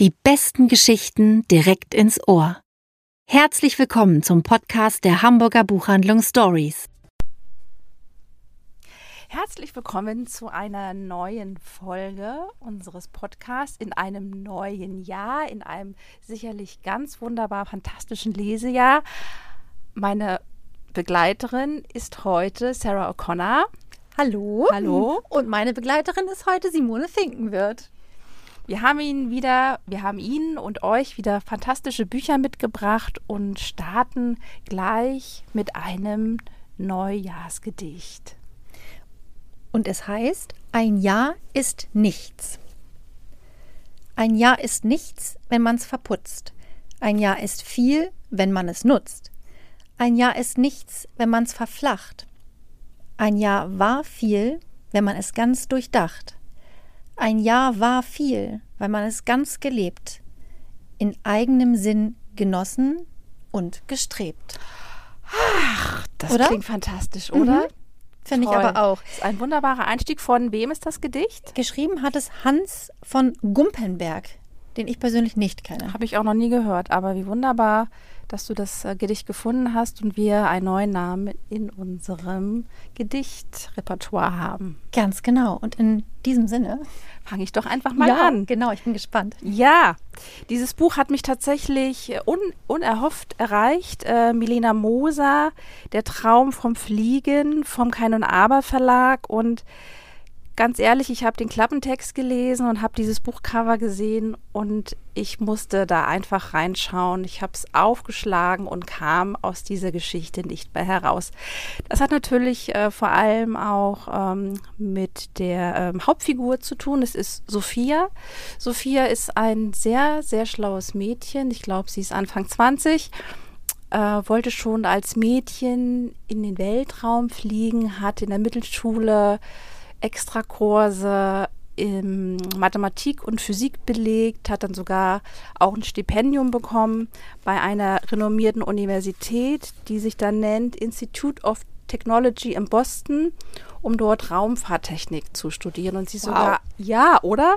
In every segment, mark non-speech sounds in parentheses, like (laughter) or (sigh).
Die besten Geschichten direkt ins Ohr. Herzlich willkommen zum Podcast der Hamburger Buchhandlung Stories. Herzlich willkommen zu einer neuen Folge unseres Podcasts in einem neuen Jahr, in einem sicherlich ganz wunderbar fantastischen Lesejahr. Meine Begleiterin ist heute Sarah O'Connor. Hallo. Hallo. Und meine Begleiterin ist heute Simone Finkenwirt. Wir haben Ihnen wieder, wir haben Ihnen und euch wieder fantastische Bücher mitgebracht und starten gleich mit einem Neujahrsgedicht. Und es heißt, ein Jahr ist nichts. Ein Jahr ist nichts, wenn man es verputzt. Ein Jahr ist viel, wenn man es nutzt. Ein Jahr ist nichts, wenn man es verflacht. Ein Jahr war viel, wenn man es ganz durchdacht. Ein Jahr war viel, weil man es ganz gelebt, in eigenem Sinn genossen und gestrebt. Ach, das Oder? klingt fantastisch, oder? Mhm. Finde ich aber auch. Das ist ein wunderbarer Einstieg. Von wem ist das Gedicht? Geschrieben hat es Hans von Gumpenberg, den ich persönlich nicht kenne. Habe ich auch noch nie gehört, aber wie wunderbar, dass du das äh, Gedicht gefunden hast und wir einen neuen Namen in unserem Gedichtrepertoire haben. Ganz genau. Und in diesem Sinne Fange ich doch einfach mal an. Genau, ich bin gespannt. Ja, dieses Buch hat mich tatsächlich un unerhofft erreicht. Äh, Milena Moser, Der Traum vom Fliegen vom Kein und Aber Verlag. Und ganz ehrlich, ich habe den Klappentext gelesen und habe dieses Buchcover gesehen und ich musste da einfach reinschauen. Ich habe es aufgeschlagen und kam aus dieser Geschichte nicht mehr heraus. Das hat natürlich äh, vor allem auch ähm, mit der ähm, Hauptfigur zu tun. Es ist Sophia. Sophia ist ein sehr, sehr schlaues Mädchen. Ich glaube, sie ist Anfang 20 äh, wollte schon als Mädchen in den Weltraum fliegen, hat in der Mittelschule Extrakurse in Mathematik und Physik belegt, hat dann sogar auch ein Stipendium bekommen bei einer renommierten Universität, die sich dann nennt Institute of Technology in Boston, um dort Raumfahrttechnik zu studieren. Und sie ist Wow. sogar, ja, oder?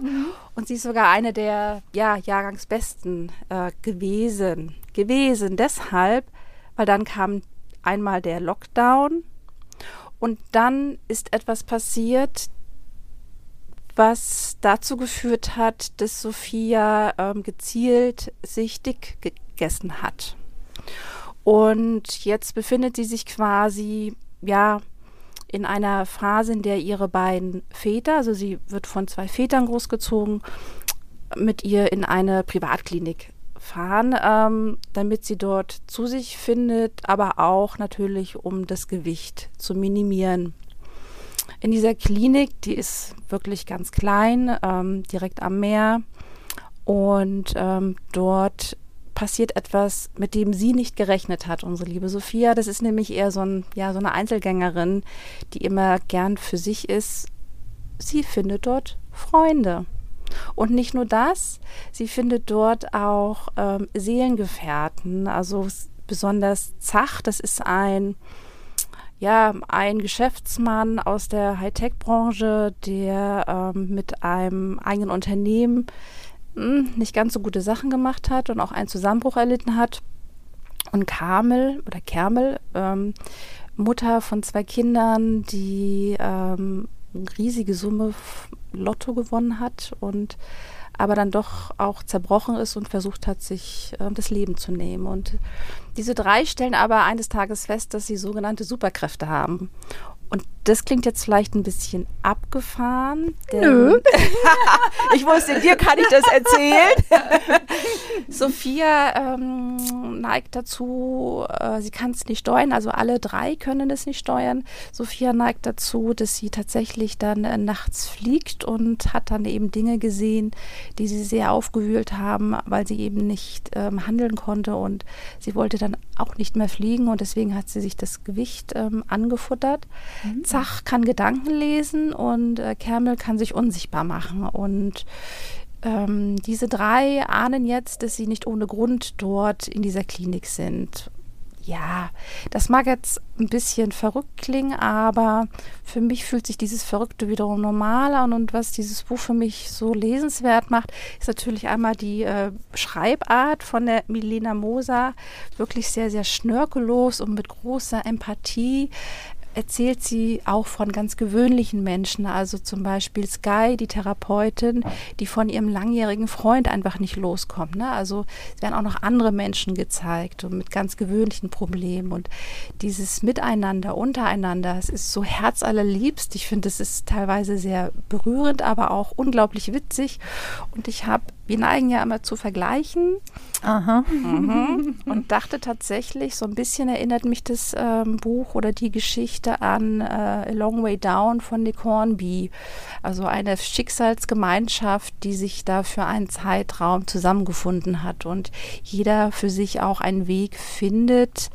Und sie ist sogar eine der ja, Jahrgangsbesten äh, gewesen. Gewesen deshalb, weil dann kam einmal der Lockdown und dann ist etwas passiert, was dazu geführt hat, dass Sophia ähm, gezielt sich dick gegessen hat. Und jetzt befindet sie sich quasi, ja, in einer Phase, in der ihre beiden Väter, also sie wird von zwei Vätern großgezogen, mit ihr in eine Privatklinik fahren, ähm, damit sie dort zu sich findet, aber auch natürlich, um das Gewicht zu minimieren. In dieser Klinik, die ist wirklich ganz klein, ähm, direkt am Meer. Und ähm, dort passiert etwas, mit dem sie nicht gerechnet hat, unsere liebe Sophia. Das ist nämlich eher so, ein, ja, so eine Einzelgängerin, die immer gern für sich ist. Sie findet dort Freunde. Und nicht nur das, sie findet dort auch ähm, Seelengefährten, also besonders Zach, das ist ein, ja, ein Geschäftsmann aus der Hightech-Branche, der ähm, mit einem eigenen Unternehmen mh, nicht ganz so gute Sachen gemacht hat und auch einen Zusammenbruch erlitten hat. Und Kamel oder Kermel, ähm, Mutter von zwei Kindern, die ähm, riesige Summe Lotto gewonnen hat und aber dann doch auch zerbrochen ist und versucht hat, sich ähm, das Leben zu nehmen. Und diese drei stellen aber eines Tages fest, dass sie sogenannte Superkräfte haben. Und das klingt jetzt vielleicht ein bisschen abgefahren. Nö. (laughs) ich wusste, dir kann ich das erzählen. (laughs) Sophia ähm, neigt dazu, äh, sie kann es nicht steuern, also alle drei können es nicht steuern. Sophia neigt dazu, dass sie tatsächlich dann äh, nachts fliegt und hat dann eben Dinge gesehen, die sie sehr aufgewühlt haben, weil sie eben nicht ähm, handeln konnte und sie wollte dann auch nicht mehr fliegen und deswegen hat sie sich das Gewicht ähm, angefuttert. Zach kann Gedanken lesen und äh, Kermel kann sich unsichtbar machen und ähm, diese drei ahnen jetzt, dass sie nicht ohne Grund dort in dieser Klinik sind. Ja, das mag jetzt ein bisschen verrückt klingen, aber für mich fühlt sich dieses Verrückte wiederum normaler an. Und was dieses Buch für mich so lesenswert macht, ist natürlich einmal die äh, Schreibart von der Milena Moser. Wirklich sehr, sehr schnörkellos und mit großer Empathie erzählt sie auch von ganz gewöhnlichen Menschen, also zum Beispiel Sky, die Therapeutin, die von ihrem langjährigen Freund einfach nicht loskommt. Ne? Also es werden auch noch andere Menschen gezeigt und mit ganz gewöhnlichen Problemen und dieses Miteinander, untereinander, es ist so herzallerliebst. Ich finde, es ist teilweise sehr berührend, aber auch unglaublich witzig und ich habe wir neigen ja immer zu vergleichen. Aha. Mhm. Und dachte tatsächlich, so ein bisschen erinnert mich das ähm, Buch oder die Geschichte an äh, A Long Way Down von Nick Hornby. Also eine Schicksalsgemeinschaft, die sich da für einen Zeitraum zusammengefunden hat und jeder für sich auch einen Weg findet,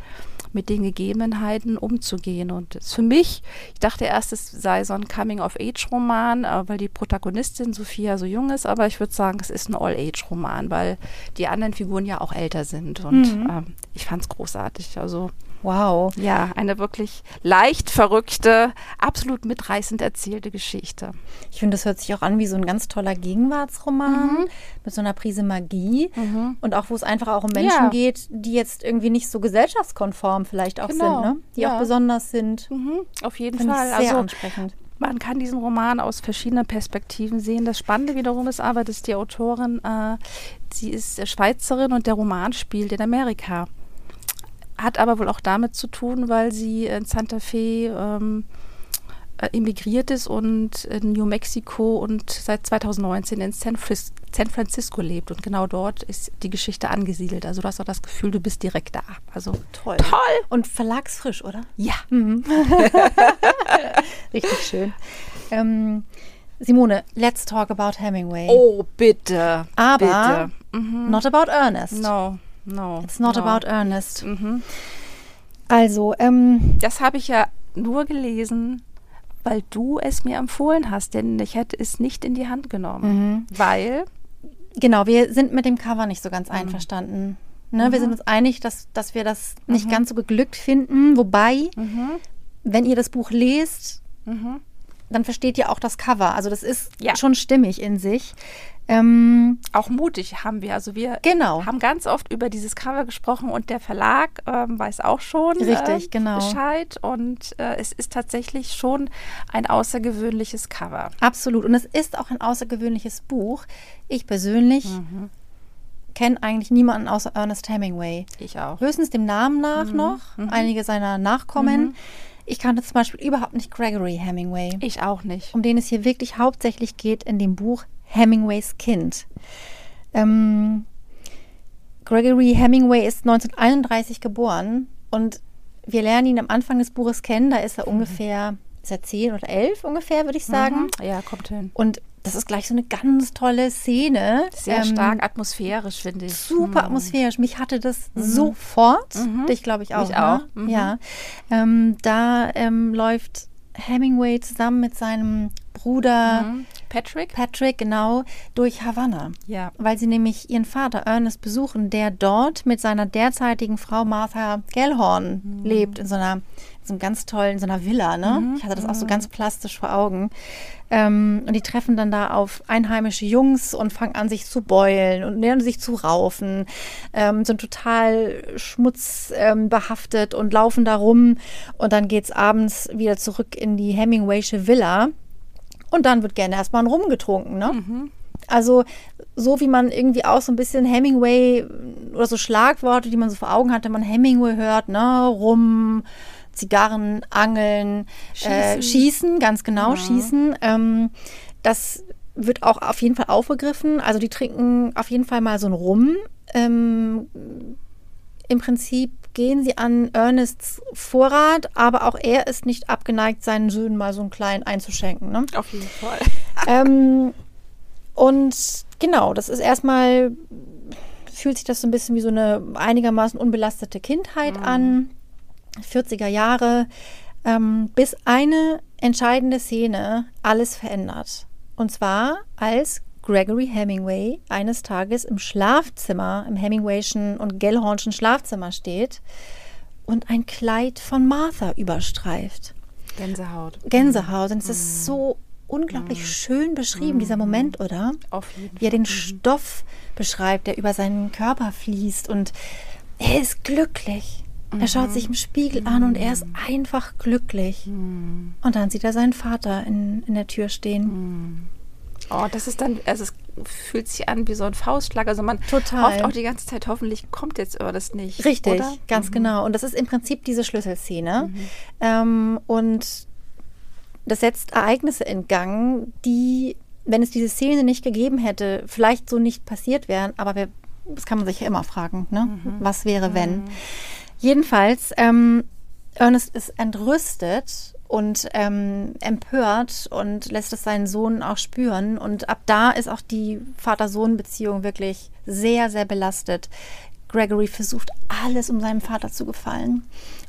mit den Gegebenheiten umzugehen. Und für mich, ich dachte erst, es sei so ein Coming-of-Age-Roman, äh, weil die Protagonistin Sophia so jung ist, aber ich würde sagen, es ist ein All-Age-Roman, weil die anderen Figuren ja auch älter sind. Und mhm. ähm, ich fand es großartig. Also Wow. Ja, eine wirklich leicht verrückte, absolut mitreißend erzählte Geschichte. Ich finde, das hört sich auch an wie so ein ganz toller Gegenwartsroman mhm. mit so einer Prise Magie mhm. und auch, wo es einfach auch um Menschen ja. geht, die jetzt irgendwie nicht so gesellschaftskonform vielleicht auch genau. sind, ne? die ja. auch besonders sind. Mhm. Auf jeden Fall. sehr also, ansprechend. Man kann diesen Roman aus verschiedenen Perspektiven sehen. Das Spannende wiederum ist aber, dass die Autorin, äh, sie ist Schweizerin und der Roman spielt in Amerika hat aber wohl auch damit zu tun, weil sie in Santa Fe ähm, äh, emigriert ist und in New Mexico und seit 2019 in San, Fris San Francisco lebt. Und genau dort ist die Geschichte angesiedelt. Also du hast auch das Gefühl, du bist direkt da. Also toll. Toll. Und verlagsfrisch, oder? Ja. Mhm. (laughs) Richtig schön. Ähm, Simone, let's talk about Hemingway. Oh, bitte. Aber bitte. Mhm. not about Ernest. No. No. It's not no. about Ernest. Mhm. Also, ähm, Das habe ich ja nur gelesen, weil du es mir empfohlen hast, denn ich hätte es nicht in die Hand genommen. Mhm. Weil. genau, wir sind mit dem Cover nicht so ganz Mhm. einverstanden. Ne, Wir Mhm. sind uns einig, dass, dass wir das nicht ganz so geglückt finden. Wobei, Mhm. wenn ihr das Buch lest, Mhm. Dann versteht ihr auch das Cover. Also das ist Ja. schon stimmig in sich. Ähm, Auch mutig haben wir. Also wir Genau. haben ganz oft über dieses Cover gesprochen und der Verlag ähm, weiß auch schon Richtig, äh, genau. Bescheid. Und äh, es ist tatsächlich schon ein außergewöhnliches Cover. absolut. Und es ist auch ein außergewöhnliches Buch. Ich persönlich Mhm. kenne eigentlich niemanden außer Ernest Hemingway. Ich auch. Höchstens dem Namen nach Mhm. noch, Mhm. einige seiner Nachkommen. Mhm. Ich kannte zum Beispiel überhaupt nicht Gregory Hemingway, Ich auch nicht. um den es hier wirklich hauptsächlich geht in dem Buch Hemingways Kind. Ähm, Gregory Hemingway ist 1931 geboren und wir lernen ihn am Anfang des Buches kennen. Da ist er ungefähr, ist er zehn oder elf ungefähr, würde ich sagen. Mhm. Ja, kommt hin. Und das ist gleich so eine ganz tolle Szene. Sehr Ähm, stark atmosphärisch, finde ich. super Mhm. atmosphärisch. Mich hatte das sofort. Mhm. Dich glaube ich auch. Mich auch. Ne? Mhm. Ja. Ähm, da ähm, läuft Hemingway zusammen mit seinem Bruder Mhm. Patrick? Patrick genau durch Havanna. Ja. Weil sie nämlich ihren Vater Ernest besuchen, der dort mit seiner derzeitigen Frau Martha Gellhorn Mhm. lebt, in so einer, in so einem ganz tollen, so einer Villa, ne? Mhm. Ich hatte das auch so ganz plastisch vor Augen. Ähm, und die treffen dann da auf einheimische Jungs und fangen an, sich zu beulen und lernen sich zu raufen, ähm, sind total schmutzbehaftet und laufen da rum. Und dann geht's abends wieder zurück in die Hemingwaysche Villa. Und dann wird gerne erstmal ein Rum getrunken, ne? Also so wie man irgendwie auch so ein bisschen Hemingway oder so Schlagworte, die man so vor Augen hat, wenn man Hemingway hört, ne? Rum, Zigarren, Angeln, schießen, äh, schießen ganz genau, schießen. Ähm, das wird auch auf jeden Fall aufgegriffen. Also die trinken auf jeden Fall mal so ein Rum. Ähm, Im Prinzip gehen sie an Ernests Vorrat, aber auch er ist nicht abgeneigt, seinen Söhnen mal so einen kleinen einzuschenken. Ne? Auf jeden Fall. (laughs) ähm, und genau, das ist erstmal, fühlt sich das so ein bisschen wie so eine einigermaßen unbelastete Kindheit an, 40er Jahre, ähm, bis eine entscheidende Szene alles verändert. Und zwar als Gregory Hemingway eines Tages im Schlafzimmer, im Hemingwayschen und Gellhornschen Schlafzimmer steht und ein Kleid von Martha überstreift. Gänsehaut. Gänsehaut. Und es ist so unglaublich schön beschrieben, dieser Moment, oder? Auf jeden Wie er den Mhm. Stoff beschreibt, der über seinen Körper fließt. Und er ist glücklich. Er schaut sich im Spiegel an und er ist einfach glücklich. Und dann sieht er seinen Vater in, in der Tür stehen. Oh, das ist dann, also es fühlt sich an wie so ein Faustschlag. Also man Total. hofft auch die ganze Zeit, hoffentlich kommt jetzt aber das nicht. Richtig, Oder? Mhm. ganz genau. Und das ist im Prinzip diese Schlüsselszene. Ähm, und das setzt Ereignisse in Gang, die, wenn es diese Szene nicht gegeben hätte, vielleicht so nicht passiert wären. Aber wir, das kann man sich ja immer fragen, ne? Mhm. Was wäre, wenn? Jedenfalls, ähm, Ernest ist entrüstet und ähm, empört und lässt es seinen Sohn auch spüren. Und ab da ist auch die Vater-Sohn-Beziehung wirklich sehr, sehr belastet. Gregory versucht alles, um seinem Vater zu gefallen.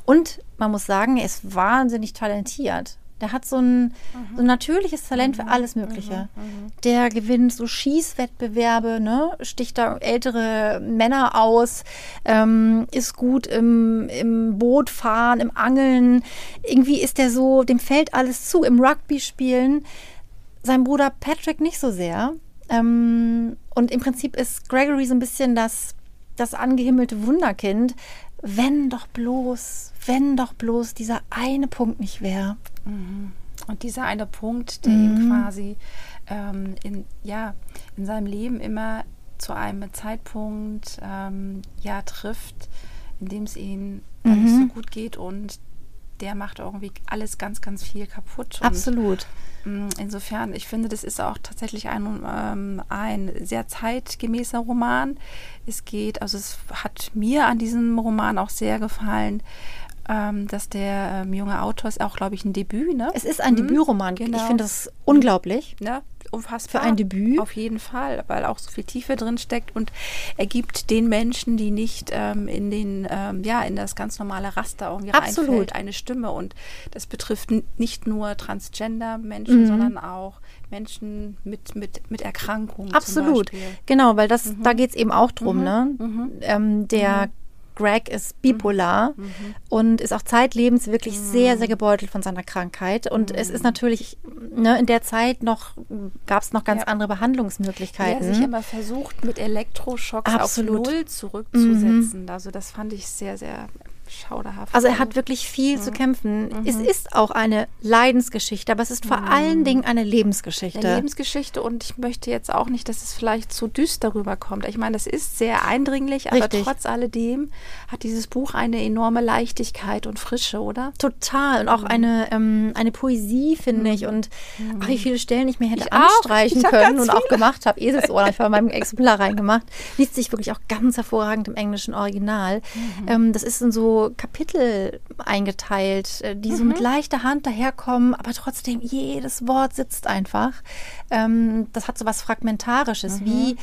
Und man muss sagen, er ist wahnsinnig talentiert. Der hat so ein, so ein natürliches Talent für alles Mögliche. Der gewinnt so Schießwettbewerbe, ne? sticht da ältere Männer aus, ähm, ist gut im, im Boot fahren, im Angeln. Irgendwie ist der so, dem fällt alles zu, im Rugby spielen. Sein Bruder Patrick nicht so sehr. Ähm, und im Prinzip ist Gregory so ein bisschen das, das angehimmelte Wunderkind. Wenn doch bloß, wenn doch bloß dieser eine Punkt nicht wäre. Und dieser eine Punkt, der ihm quasi ähm, in, ja, in seinem Leben immer zu einem Zeitpunkt ähm, ja, trifft, in dem es ihm nicht so gut geht und der macht irgendwie alles ganz, ganz viel kaputt. Und, Absolut. Mm, Insofern, ich finde, das ist auch tatsächlich ein, ähm, ein sehr zeitgemäßer Roman. Es geht, also es hat mir an diesem Roman auch sehr gefallen, ähm, dass der ähm, junge Autor ist auch, glaube ich, ein Debüt, ne? Es ist ein Debütroman. genau. Ich finde das unglaublich. ne? Unfassbar. Für ein Debüt? Auf jeden Fall, weil auch so viel Tiefe drin steckt und er gibt den Menschen, die nicht ähm, in den, ähm, ja, in das ganz normale Raster irgendwie Absolut. reinfällt, eine Stimme. Und das betrifft nicht nur Transgender-Menschen, Mhm. sondern auch Menschen mit, mit, mit Erkrankungen. Absolut. Genau, weil das, Mhm. da geht es eben auch drum, ne? Ähm, der Greg ist bipolar Mhm. und ist auch zeitlebens wirklich sehr, sehr gebeutelt von seiner Krankheit. Und es ist natürlich, ne, in der Zeit noch, gab es noch ganz Ja. andere er Behandlungsmöglichkeiten. sich immer versucht, mit Elektroschocks Absolut. auf Null zurückzusetzen. Also das fand ich sehr, sehr schauderhaft. Also er hat wirklich viel zu kämpfen. Es ist auch eine Leidensgeschichte, aber es ist vor allen Dingen eine Lebensgeschichte. eine Lebensgeschichte und ich möchte jetzt auch nicht, dass es vielleicht zu düster rüberkommt. Ich meine, das ist sehr eindringlich, aber Richtig. trotz alledem hat dieses Buch eine enorme Leichtigkeit und Frische, oder? Total. Und Mhm. auch eine, ähm, eine Poesie, finde ich. Und ach, wie viele Stellen ich mir hätte Ich anstreichen Ich können und auch gemacht habe. Eselsohr habe ich bei meinem (laughs) Exemplar reingemacht. Liest sich wirklich auch ganz hervorragend im englischen Original. Mhm. Ähm, das ist in so Kapitel eingeteilt, äh, die so Mhm. mit leichter Hand daherkommen, aber trotzdem jedes Wort sitzt einfach. Ähm, das hat so was Fragmentarisches, Mhm. wie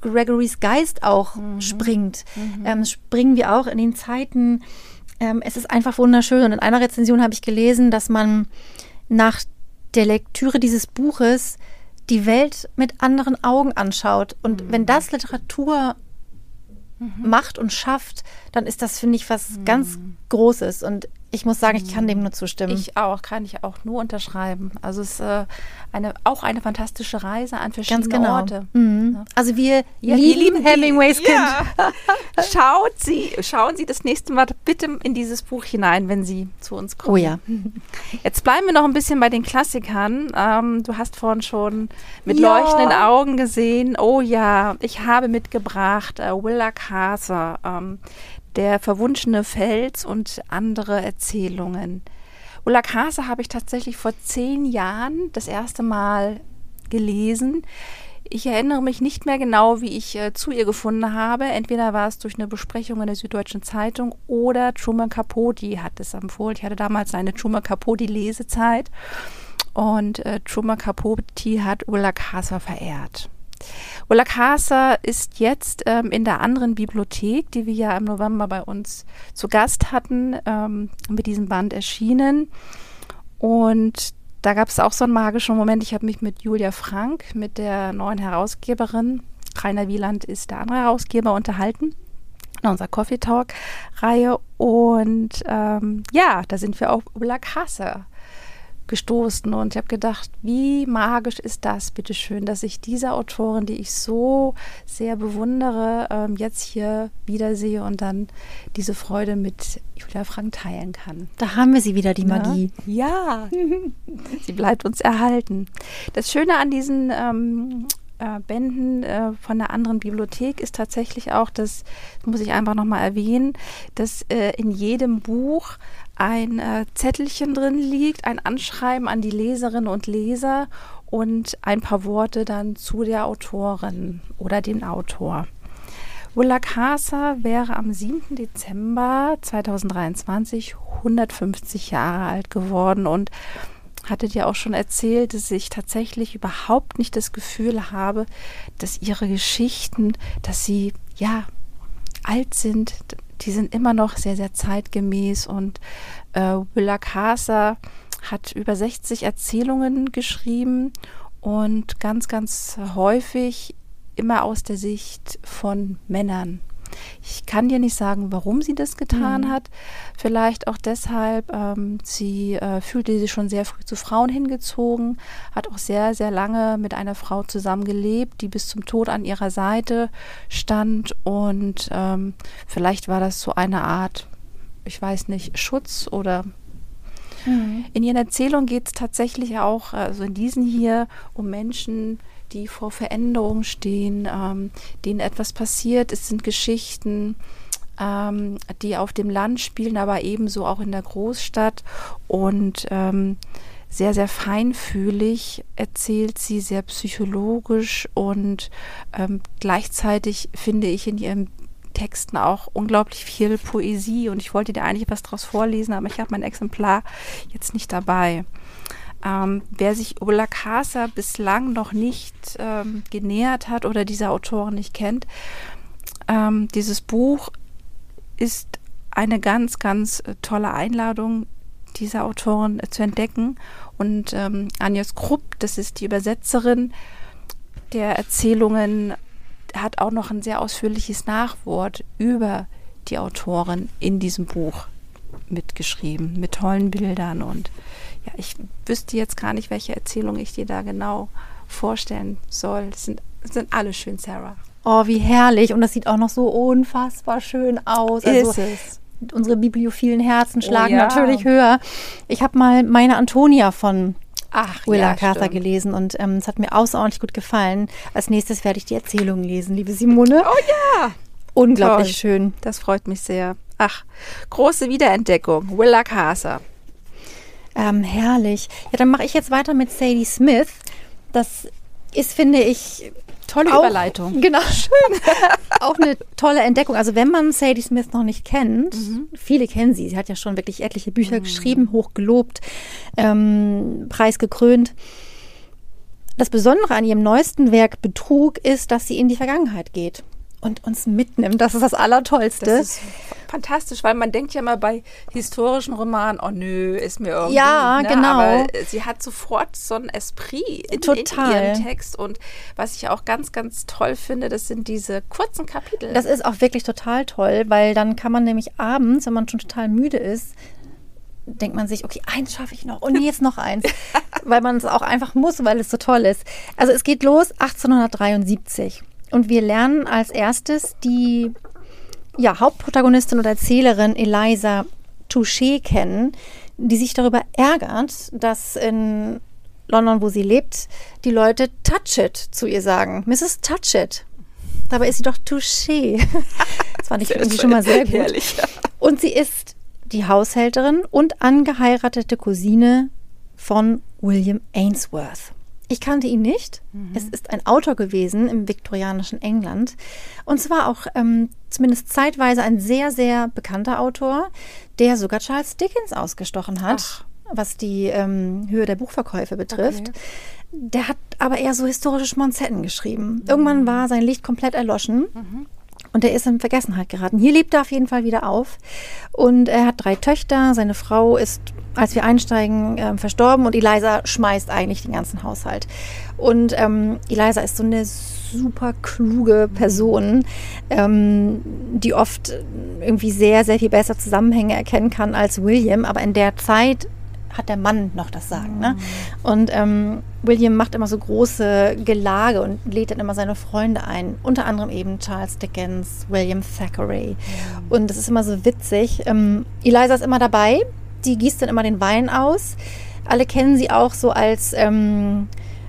Gregorys Geist auch springt. Ähm, springen wir auch in den Zeiten. Ähm, es ist einfach wunderschön. Und in einer Rezension habe ich gelesen, dass man nach der Lektüre dieses Buches die Welt mit anderen Augen anschaut. Und wenn das Literatur macht und schafft, dann ist das, finde ich, was ganz Großes. Und ich muss sagen, ich kann dem nur zustimmen. Ich auch, kann ich auch nur unterschreiben. Also es ist äh, eine, auch eine fantastische Reise an verschiedene Ganz genau. Orte. Mhm. Ja. Also wir Ja, lieben die- Hemingways Kind. Ja. (laughs) Schaut Sie, schauen Sie das nächste Mal bitte in dieses Buch hinein, wenn Sie zu uns kommen. Oh ja. Jetzt bleiben wir noch ein bisschen bei den Klassikern. Ähm, du hast vorhin schon mit leuchtenden Augen gesehen. Oh ja, ich habe mitgebracht äh, Willa Carter, ähm, Der verwunschene Fels und andere Erzählungen. Willa Carter habe ich tatsächlich vor zehn Jahren das erste Mal gelesen. Ich erinnere mich nicht mehr genau, wie ich äh, zu ihr gefunden habe. Entweder war es durch eine Besprechung in der Süddeutschen Zeitung oder Truman Capote hat es empfohlen. Ich hatte damals eine Truman Capote Lesezeit und äh, Truman Capote hat Ulla Casa verehrt. Ulla Casa ist jetzt ähm, in der anderen Bibliothek, die wir ja im November bei uns zu Gast hatten, ähm, mit diesem Band erschienen. Und da gab es auch so einen magischen Moment. Ich habe mich mit Julia Frank, mit der neuen Herausgeberin, Rainer Wieland ist der andere Herausgeber, unterhalten in unserer Coffee Talk Reihe Und ähm, ja, da sind wir auf La Casa gestoßen und ich habe gedacht, wie magisch ist das, bitteschön, dass ich diese Autorin, die ich so sehr bewundere, ähm, jetzt hier wiedersehe und dann diese Freude mit Julia Frank teilen kann. Da haben wir sie wieder, die Magie. Ja, ja. (laughs) sie bleibt uns erhalten. Das Schöne an diesen ähm, äh, Bänden äh, von der anderen Bibliothek ist tatsächlich auch, das muss ich einfach nochmal erwähnen, dass äh, in jedem Buch ein äh, Zettelchen drin liegt, ein Anschreiben an die Leserinnen und Leser und ein paar Worte dann zu der Autorin oder dem Autor. Willa Casa wäre am 7. Dezember 2023 150 Jahre alt geworden und hattet ja auch schon erzählt, dass ich tatsächlich überhaupt nicht das Gefühl habe, dass ihre Geschichten, dass sie ja alt sind, die sind immer noch sehr, sehr zeitgemäß und äh, Willa Casa hat über 60 Erzählungen geschrieben und ganz, ganz häufig immer aus der Sicht von Männern. Ich kann dir nicht sagen, warum sie das getan mhm. hat. Vielleicht auch deshalb, ähm, sie äh, fühlte sich schon sehr früh zu Frauen hingezogen, hat auch sehr, sehr lange mit einer Frau zusammengelebt, die bis zum Tod an ihrer Seite stand. Und ähm, vielleicht war das so eine Art, ich weiß nicht, Schutz oder mhm. in ihren Erzählungen geht es tatsächlich auch, also in diesen hier, um Menschen, die vor Veränderung stehen, ähm, denen etwas passiert. Es sind Geschichten, ähm, die auf dem Land spielen, aber ebenso auch in der Großstadt und ähm, sehr, sehr feinfühlig erzählt sie, sehr psychologisch und ähm, gleichzeitig finde ich in ihren Texten auch unglaublich viel Poesie und ich wollte dir eigentlich was daraus vorlesen, aber ich habe mein Exemplar jetzt nicht dabei. Ähm, wer sich Ola Casa bislang noch nicht ähm, genähert hat oder diese Autorin nicht kennt, ähm, dieses Buch ist eine ganz, ganz äh, tolle Einladung, diese Autorin äh, zu entdecken. Und ähm, Agnes Krupp, das ist die Übersetzerin der Erzählungen, hat auch noch ein sehr ausführliches Nachwort über die Autorin in diesem Buch mitgeschrieben, mit tollen Bildern und ja, ich wüsste jetzt gar nicht, welche Erzählung ich dir da genau vorstellen soll. Das sind, das sind alle schön, Sarah. Oh, wie herrlich. Und das sieht auch noch so unfassbar schön aus. Also, Ist es. Unsere bibliophilen Herzen oh schlagen oh, ja. natürlich höher. Ich habe mal meine Antonia von Ach, Willa ja, Carter gelesen und ähm, es hat mir außerordentlich gut gefallen. Als nächstes werde ich die Erzählung lesen, liebe Simone. Oh ja! Unglaublich Toll. schön. Das freut mich sehr. Ach, große Wiederentdeckung. Willa Carter. Ähm, herrlich. Ja, dann mache ich jetzt weiter mit Sadie Smith. Das ist, finde ich, tolle auch, Überleitung. (laughs) Genau, schön. (laughs) auch eine tolle Entdeckung. Also wenn man Sadie Smith noch nicht kennt, mhm. viele kennen sie. Sie hat ja schon wirklich etliche Bücher mhm. geschrieben, hochgelobt, ähm, preisgekrönt. Das Besondere an ihrem neuesten Werk Betrug ist, dass sie in die Vergangenheit geht und uns mitnimmt. Das ist das Allertollste. Das ist fantastisch, weil man denkt ja mal bei historischen Romanen, oh nö, ist mir irgendwie. Ja, ne? genau. Aber sie hat sofort so ein Esprit in, Total. in ihrem Text. Und was ich auch ganz, ganz toll finde, das sind diese kurzen Kapitel. Das ist auch wirklich total toll, weil dann kann man nämlich abends, wenn man schon total müde ist, denkt man sich, okay, eins schaffe ich noch und (laughs) jetzt noch eins, weil man es auch einfach muss, weil es so toll ist. Also es geht los 1873. Und wir lernen als erstes die ja, Hauptprotagonistin oder Erzählerin Eliza Touché kennen, die sich darüber ärgert, dass in London, wo sie lebt, die Leute Touch it zu ihr sagen. Mrs. Touch it. Dabei ist sie doch Touché. (laughs) Das fand ich irgendwie schon mal sehr gut. Herrlich. Und sie ist die Haushälterin und angeheiratete Cousine von William Ainsworth. Ich kannte ihn nicht. Mhm. Es ist ein Autor gewesen im viktorianischen England. Und zwar auch ähm, zumindest zeitweise ein sehr, sehr bekannter Autor, der sogar Charles Dickens ausgestochen hat, Ach. was die ähm, Höhe der Buchverkäufe betrifft. Okay. Der hat aber eher so historische Schmonzetten geschrieben. Mhm. Irgendwann war sein Licht komplett erloschen. Mhm. Und er ist in Vergessenheit geraten. Hier lebt er auf jeden Fall wieder auf und er hat drei Töchter. Seine Frau ist, als wir einsteigen, äh, verstorben und Eliza schmeißt eigentlich den ganzen Haushalt. Und ähm, Eliza ist so eine super kluge Person, ähm, die oft irgendwie sehr, sehr viel besser Zusammenhänge erkennen kann als William. Aber in der Zeit hat der Mann noch das Sagen. Ne? Und ähm, William macht immer so große Gelage und lädt dann immer seine Freunde ein. Unter anderem eben Charles Dickens, William Thackeray. Und das ist immer so witzig. Ähm, Eliza ist immer dabei. Die gießt dann immer den Wein aus. Alle kennen sie auch so als, ähm,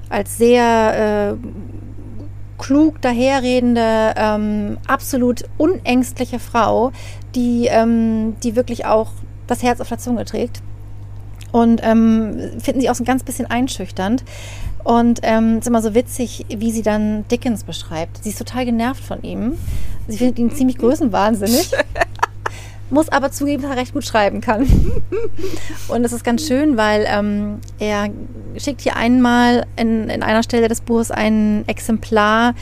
als sehr äh, klug daherredende, ähm, absolut unängstliche Frau, die, ähm, die wirklich auch das Herz auf der Zunge trägt und ähm, finden sie auch so ein ganz bisschen einschüchternd. Und ähm, es ist immer so witzig, wie sie dann Dickens beschreibt. Sie ist total genervt von ihm. Sie findet ihn ziemlich größenwahnsinnig. (laughs) muss aber zugeben, dass er recht gut schreiben kann. (laughs) Und das ist ganz schön, weil ähm, er schickt hier einmal in, in einer Stelle des Buches ein Exemplar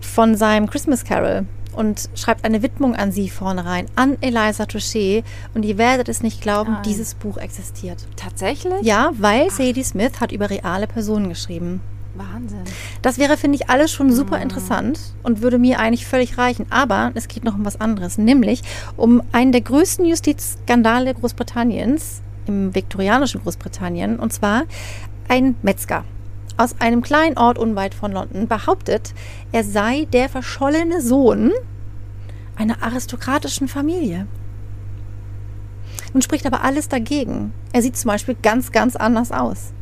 von seinem Christmas Carol und schreibt eine Widmung an sie vorne rein, an Eliza Touché. Und ihr werdet es nicht glauben, Nein. dieses Buch existiert. Tatsächlich? Ja, weil Sadie Smith hat über reale Personen geschrieben. Wahnsinn. Das wäre, finde ich, alles schon super interessant und würde mir eigentlich völlig reichen. Aber es geht noch um was anderes, nämlich um einen der größten Justizskandale Großbritanniens, im viktorianischen Großbritannien, und zwar ein Metzger aus einem kleinen Ort unweit von London behauptet, er sei der verschollene Sohn einer aristokratischen Familie. Nun spricht aber alles dagegen. Er sieht zum Beispiel ganz, ganz anders aus.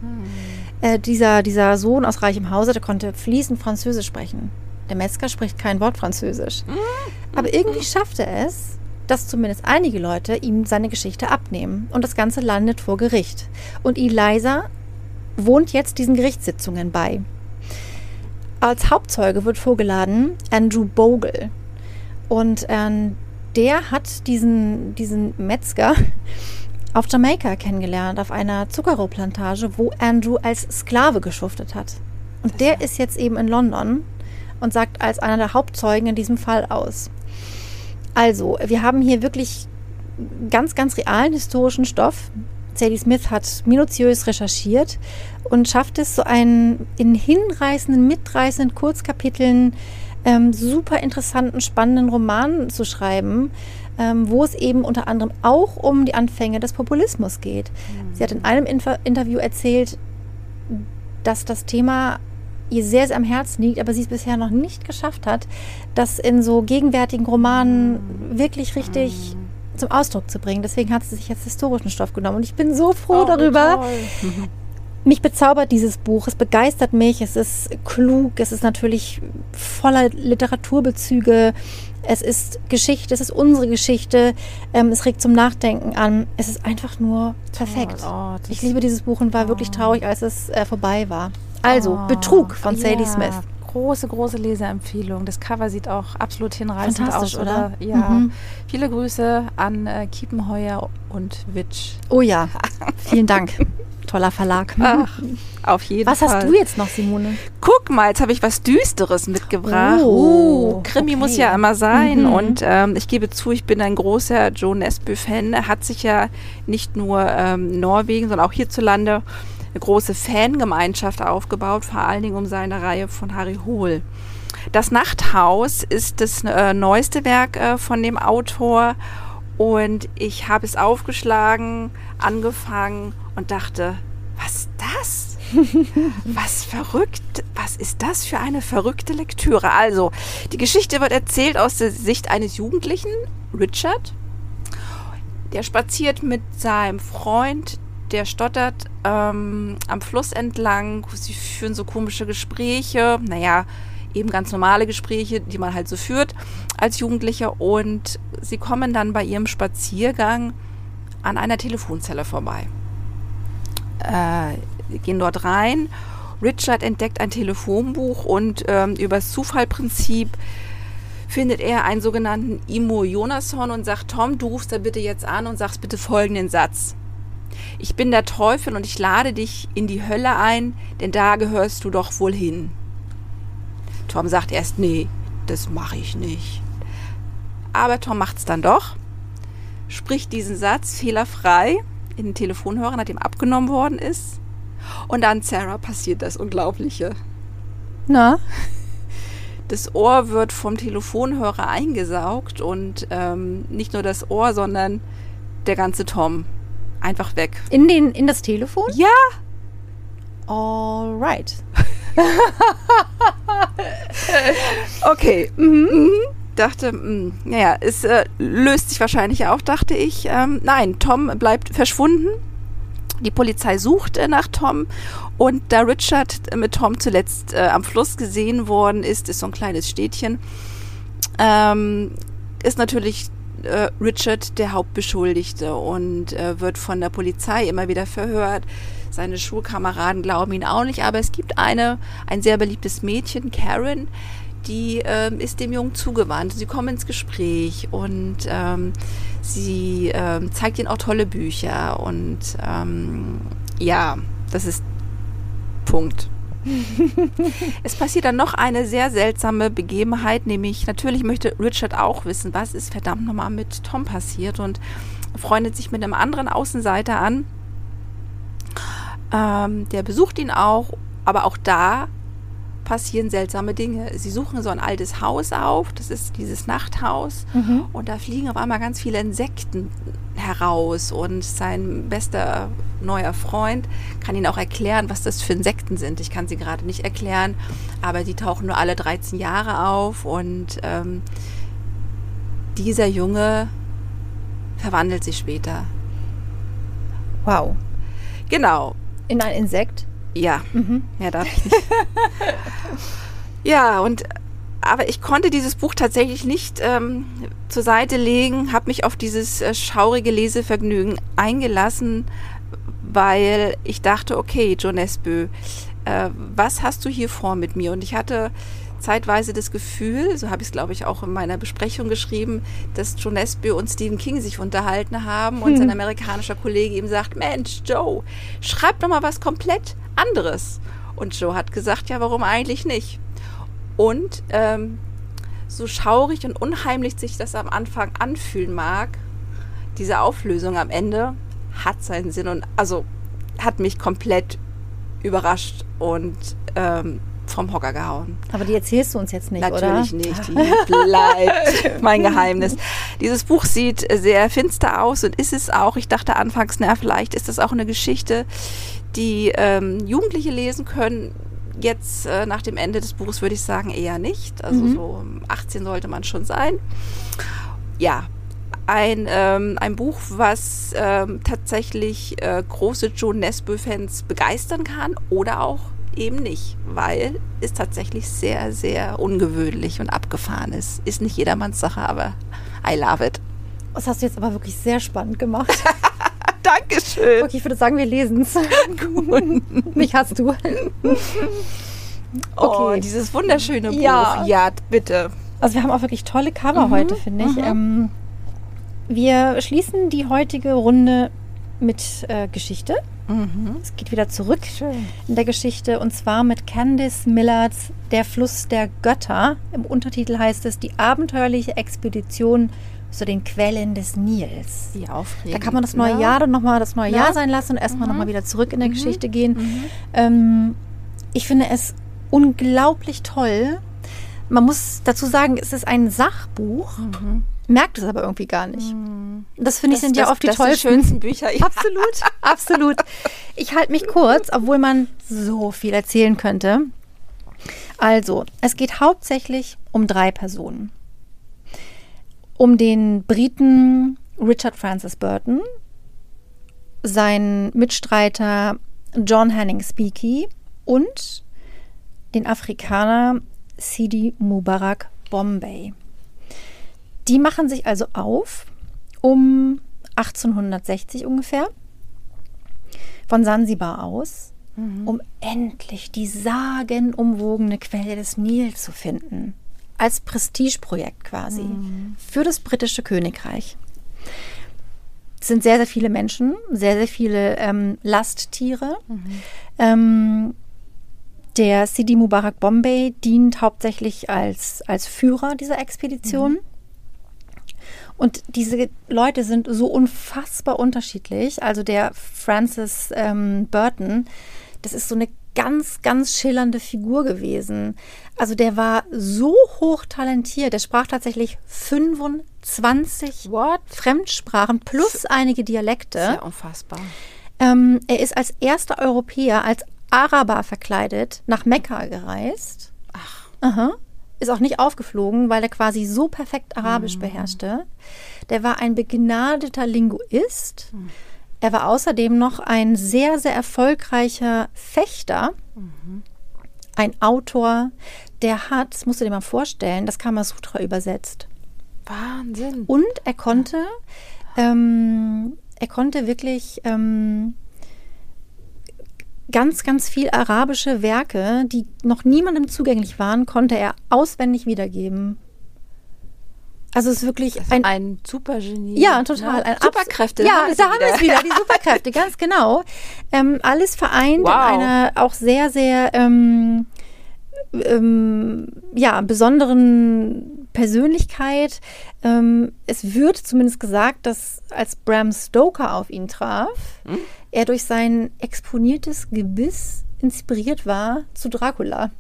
Äh, dieser, dieser Sohn aus reichem Hause, der konnte fließend Französisch sprechen. Der Metzger spricht kein Wort Französisch. Aber irgendwie schafft er es, dass zumindest einige Leute ihm seine Geschichte abnehmen. Und das Ganze landet vor Gericht. Und Eliza wohnt jetzt diesen Gerichtssitzungen bei. Als Hauptzeuge wird vorgeladen Andrew Bogle. Und ähm, der hat diesen, diesen Metzger (laughs) auf Jamaika kennengelernt, auf einer Zuckerrohrplantage, wo Andrew als Sklave geschuftet hat. Und der ist jetzt eben in London und sagt als einer der Hauptzeugen in diesem Fall aus. Also, wir haben hier wirklich ganz, ganz realen historischen Stoff. Sadie Smith hat minutiös recherchiert und schafft es, so einen in hinreißenden, mitreißenden Kurzkapiteln ähm, super interessanten, spannenden Roman zu schreiben, ähm, wo es eben unter anderem auch um die Anfänge des Populismus geht. Sie hat in einem Inf- Interview erzählt, dass das Thema ihr sehr, sehr am Herzen liegt, aber sie es bisher noch nicht geschafft hat, das in so gegenwärtigen Romanen wirklich richtig zum Ausdruck zu bringen. Deswegen hat sie sich jetzt historischen Stoff genommen und ich bin so froh Oh, darüber. toll. Mich bezaubert dieses Buch, es begeistert mich, es ist klug, es ist natürlich voller Literaturbezüge, es ist Geschichte, es ist unsere Geschichte, ähm, es regt zum Nachdenken an, es ist einfach nur perfekt. Oh, das- ich liebe dieses Buch und war wirklich traurig, als es äh, vorbei war. Also, Betrug von Sadie ja, Smith. Große, große Leseempfehlung. Das Cover sieht auch absolut hinreißend Fantastisch, aus, oder? Ja. Mhm. Viele Grüße an äh, Kiepenheuer und Witsch. Oh ja, vielen Dank. Toller Verlag. Ach, auf jeden Was Fall. hast du jetzt noch, Simone? Guck mal, jetzt habe ich was Düsteres mitgebracht. Oh, Uh, Krimi okay. muss ja immer sein. Mhm. Und ähm, ich gebe zu, ich bin ein großer Joe Nesbø-Fan. Er hat sich ja nicht nur ähm, Norwegen, sondern auch hierzulande eine große Fangemeinschaft aufgebaut, vor allen Dingen um seine Reihe von Harry Hohl. Das Nachthaus ist das äh, neueste Werk äh, von dem Autor und ich habe es aufgeschlagen, angefangen und dachte, was das? (laughs) Was verrückt, was ist das für eine verrückte Lektüre? Also, die Geschichte wird erzählt aus der Sicht eines Jugendlichen, Richard. Der spaziert mit seinem Freund, der stottert ähm, am Fluss entlang. Sie führen so komische Gespräche. Naja, eben ganz normale Gespräche, die man halt so führt als Jugendlicher. Und sie kommen dann bei ihrem Spaziergang an einer Telefonzelle vorbei. Äh, gehen dort rein. Richard entdeckt ein Telefonbuch und ähm, über das Zufallprinzip findet er einen sogenannten Imo Jonasson und sagt, Tom, du rufst da bitte jetzt an und sagst bitte folgenden Satz. Ich bin der Teufel und ich lade dich in die Hölle ein, denn da gehörst du doch wohl hin. Tom sagt erst, nee, das mache ich nicht. Aber Tom macht es dann doch, spricht diesen Satz fehlerfrei in den Telefonhörer, nachdem abgenommen worden ist. Und dann, Sarah, passiert das Unglaubliche. Na? Das Ohr wird vom Telefonhörer eingesaugt und ähm, nicht nur das Ohr, sondern der ganze Tom. Einfach weg. In, den, in das Telefon? Ja! Alright. (laughs) Okay. Mhm. Dachte, mh, naja, es äh, löst sich wahrscheinlich auch, dachte ich. Ähm, nein, Tom bleibt verschwunden. Die Polizei sucht äh, nach Tom und da Richard mit Tom zuletzt äh, am Fluss gesehen worden ist, ist so ein kleines Städtchen, ähm, ist natürlich äh, Richard der Hauptbeschuldigte und äh, wird von der Polizei immer wieder verhört. Seine Schulkameraden glauben ihn auch nicht, aber es gibt eine, ein sehr beliebtes Mädchen, Karen, die ähm, ist dem Jungen zugewandt. Sie kommen ins Gespräch und ähm, sie ähm, zeigt ihm auch tolle Bücher und ähm, ja, das ist Punkt. (laughs) es passiert dann noch eine sehr seltsame Begebenheit, nämlich natürlich möchte Richard auch wissen, was ist verdammt nochmal mit Tom passiert und freundet sich mit einem anderen Außenseiter an. Ähm, der besucht ihn auch, aber auch da passieren seltsame Dinge. Sie suchen so ein altes Haus auf, das ist dieses Nachthaus, Mhm. und da fliegen auf einmal ganz viele Insekten heraus und sein bester neuer Freund kann ihnen auch erklären, was das für Insekten sind. Ich kann sie gerade nicht erklären, aber die tauchen nur alle 13 Jahre auf und ähm, dieser Junge verwandelt sich später. Wow. Genau, In ein Insekt? ja. Mhm. Mehr darf ich nicht. (laughs) ja, und aber ich konnte dieses Buch tatsächlich nicht ähm, zur Seite legen, habe mich auf dieses äh, schaurige Lesevergnügen eingelassen, weil ich dachte, okay, John Nesbø, äh, was hast du hier vor mit mir? Und ich hatte zeitweise das Gefühl, so habe ich es glaube ich auch in meiner Besprechung geschrieben, dass John Nesbø und Stephen King sich unterhalten haben und sein amerikanischer Kollege ihm sagt, Mensch, Joe, schreib doch mal was komplett anderes. Und Joe hat gesagt, ja, warum eigentlich nicht? Und ähm, so schaurig und unheimlich sich das am Anfang anfühlen mag, diese Auflösung am Ende hat seinen Sinn und also hat mich komplett überrascht und ähm, vom Hocker gehauen. Aber die erzählst du uns jetzt nicht, Natürlich oder? nicht, die (laughs) bleibt mein Geheimnis. (laughs) Dieses Buch sieht sehr finster aus und ist es auch. Ich dachte anfangs, na, vielleicht ist das auch eine Geschichte, die ähm, Jugendliche lesen können. Jetzt äh, nach dem Ende des Buches würde ich sagen eher nicht. Also Mhm. so 18 sollte man schon sein. Ja, ein, ähm, ein Buch, was ähm, tatsächlich äh, große Joan Nesbø-Fans begeistern kann oder auch eben nicht, weil es tatsächlich sehr, sehr ungewöhnlich und abgefahren ist. Ist nicht jedermanns Sache, aber I love it. Das hast du jetzt aber wirklich sehr spannend gemacht. (laughs) Dankeschön. Okay, ich würde sagen, wir lesen es. Mich hast du. Oh, Okay. dieses wunderschöne Buch. Ja. ja bitte. Also wir haben auch wirklich tolle Cover heute, finde ich. Ähm, wir schließen die heutige Runde mit äh, Geschichte. Mhm. Es geht wieder zurück in der Geschichte und zwar mit Candice Millards Der Fluss der Götter. Im Untertitel heißt es Die abenteuerliche Expedition zu den Quellen des Nils. Wie aufregend. Da kann man das neue ne? Jahr dann nochmal das neue Ja. Jahr sein lassen und erstmal Mhm. nochmal wieder zurück in der Mhm. Geschichte gehen. Mhm. Ähm, ich finde es unglaublich toll. Man muss dazu sagen, es ist ein Sachbuch, Mhm. Merkt es aber irgendwie gar nicht. Das finde ich Das- sind ja das- oft die tollsten. schönsten Bücher. Ja. Absolut, absolut. Ich halte mich kurz, obwohl man so viel erzählen könnte. Also, es geht hauptsächlich um drei Personen. Um den Briten Richard Francis Burton, seinen Mitstreiter John Hanning Speakey und den Afrikaner Sidi Mubarak Bombay. Die machen sich also auf um 1860 ungefähr von Sansibar aus, um endlich die sagenumwogene Quelle des Nil zu finden. Als Prestigeprojekt quasi für das britische Königreich. Es sind sehr, sehr viele Menschen, sehr, sehr viele ähm, Lasttiere. Ähm, der Sidi Mubarak Bombay dient hauptsächlich als, als Führer dieser Expedition. Und diese Leute sind so unfassbar unterschiedlich. Also der Francis ähm, Burton, das ist so eine ganz, ganz schillernde Figur gewesen. Also der war so hoch talentiert. Der sprach tatsächlich 25 What? Fremdsprachen plus einige Dialekte. Sehr unfassbar. Ähm, er ist als erster Europäer als Araber verkleidet nach Mekka gereist. Ach, Aha. Ist auch nicht aufgeflogen, weil er quasi so perfekt Arabisch beherrschte. Der war ein begnadeter Linguist. Er war außerdem noch ein sehr, sehr erfolgreicher Fechter. Ein Autor, der hat, das musst du dir mal vorstellen, das Kamasutra übersetzt. Wahnsinn. Und er konnte, ähm, er konnte wirklich ähm, ganz, ganz viel arabische Werke, die noch niemandem zugänglich waren, konnte er auswendig wiedergeben. Also es ist wirklich ein, Ein Supergenie. ja, total. Ne? Superkräfte. Ja, wir sie da haben wir es wieder, die (laughs) Superkräfte, ganz genau. Ähm, alles vereint Wow. in einer auch sehr, sehr ähm, ähm, ja, besonderen Persönlichkeit. Ähm, es wird zumindest gesagt, dass als Bram Stoker auf ihn traf, Hm? er durch sein exponiertes Gebiss inspiriert war zu Dracula.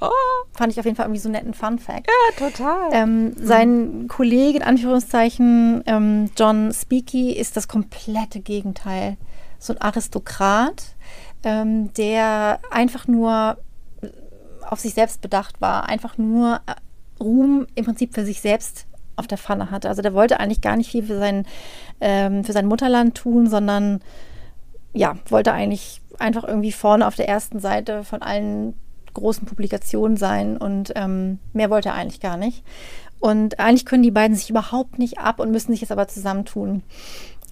Oh, Fand ich auf jeden Fall irgendwie so einen netten Fun-Fact. ja, total. Ähm, sein Kollege, in Anführungszeichen, ähm, John Speaky, ist das komplette Gegenteil. So ein Aristokrat, ähm, der einfach nur auf sich selbst bedacht war, einfach nur Ruhm im Prinzip für sich selbst auf der Pfanne hatte. Also der wollte eigentlich gar nicht viel für sein, ähm, für sein Mutterland tun, sondern ja, wollte eigentlich einfach irgendwie vorne auf der ersten Seite von allen großen Publikationen sein und ähm, mehr wollte er eigentlich gar nicht. Und eigentlich können die beiden sich überhaupt nicht ab und müssen sich jetzt aber zusammentun.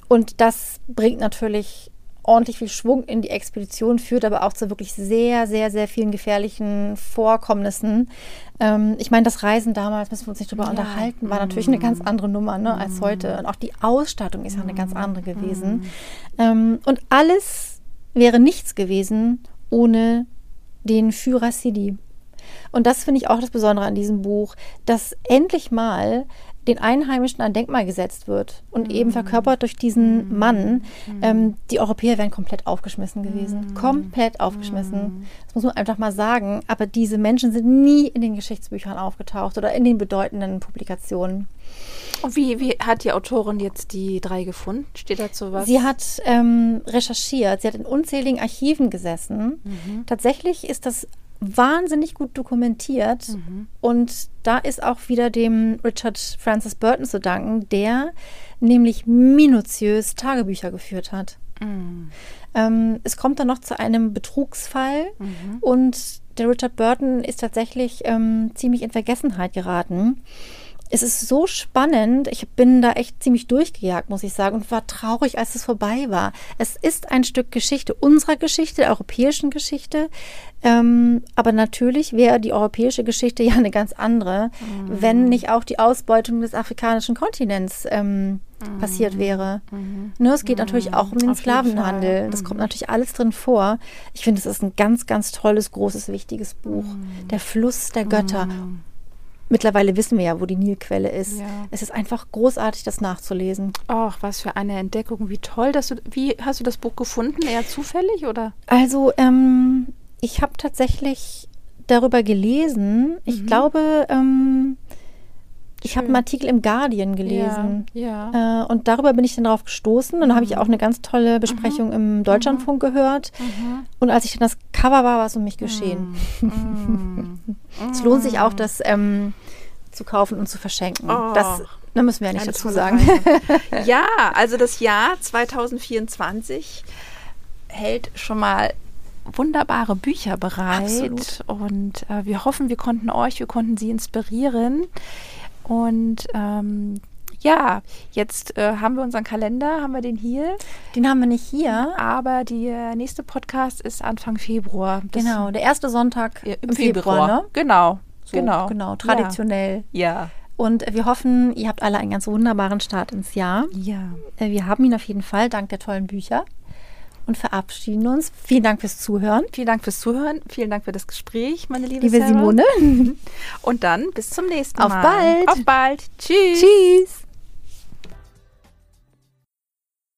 Und das bringt natürlich ordentlich viel Schwung in die Expedition, führt aber auch zu wirklich sehr, sehr, sehr vielen gefährlichen Vorkommnissen. Ähm, ich meine, das Reisen damals, müssen wir uns nicht drüber Ja. unterhalten, war natürlich eine ganz andere Nummer ne, als heute. Und auch die Ausstattung ist ja eine ganz andere gewesen. Ähm, und alles wäre nichts gewesen ohne den Führer Sidi. Und das finde ich auch das Besondere an diesem Buch, dass endlich mal den Einheimischen ein Denkmal gesetzt wird und eben verkörpert durch diesen Mann. Ähm, die Europäer wären komplett aufgeschmissen gewesen. Komplett aufgeschmissen. Das muss man einfach mal sagen. Aber diese Menschen sind nie in den Geschichtsbüchern aufgetaucht oder in den bedeutenden Publikationen. Und wie, wie hat die Autorin jetzt die drei gefunden? Steht dazu was? Sie hat ähm, recherchiert, sie hat in unzähligen Archiven gesessen. Tatsächlich ist das wahnsinnig gut dokumentiert und da ist auch wieder dem Richard Francis Burton zu danken, der nämlich minutiös Tagebücher geführt hat. Mhm. Ähm, es kommt dann noch zu einem Betrugsfall und der Richard Burton ist tatsächlich ähm, ziemlich in Vergessenheit geraten. Es ist so spannend. Ich bin da echt ziemlich durchgejagt, muss ich sagen, und war traurig, als es vorbei war. Es ist ein Stück Geschichte unserer Geschichte, der europäischen Geschichte. Ähm, aber natürlich wäre die europäische Geschichte ja eine ganz andere, wenn nicht auch die Ausbeutung des afrikanischen Kontinents ähm, passiert wäre. Ne, es geht natürlich auch um den Auf Sklavenhandel. Das kommt natürlich alles drin vor. Ich finde, es ist ein ganz, ganz tolles, großes, wichtiges Buch. Der Fluss der Götter. Mittlerweile wissen wir ja, wo die Nilquelle ist. Ja. Es ist einfach großartig, das nachzulesen. Ach, was für eine Entdeckung. Wie toll, dass du. Wie hast du das Buch gefunden? Eher zufällig oder? Also, ähm, ich habe tatsächlich darüber gelesen. Ich glaube, ähm, ich habe einen Artikel im Guardian gelesen. Ja. ja. Äh, und darüber bin ich dann drauf gestoßen. Und dann habe ich auch eine ganz tolle Besprechung im Deutschlandfunk gehört. Und als ich dann das Cover war, war es um mich geschehen. (laughs) es lohnt sich auch, das ähm, zu kaufen und zu verschenken. Oh. Das da müssen wir ja nicht Eine dazu sagen. (laughs) Ja, also das Jahr 2024 hält schon mal wunderbare Bücher bereit. Absolut. Und äh, wir hoffen, wir konnten euch, wir konnten sie inspirieren. Und ähm, ja, jetzt äh, haben wir unseren Kalender, haben wir den hier. Den haben wir nicht hier. Aber der nächste Podcast ist Anfang Februar. Das- Genau, der erste Sonntag Ja, im, Februar. ne? Genau. So, genau. genau, traditionell. Ja. Und wir hoffen, ihr habt alle einen ganz wunderbaren Start ins Jahr. Ja. Äh, Wir haben ihn auf jeden Fall, dank der tollen Bücher. Und verabschieden uns. Vielen Dank fürs Zuhören. Vielen Dank fürs Zuhören. Vielen Dank für das Gespräch, meine liebe, Liebe Sarah. Simone. (laughs) Und dann bis zum nächsten Auf Mal. bald. Auf bald. Tschüss. Tschüss.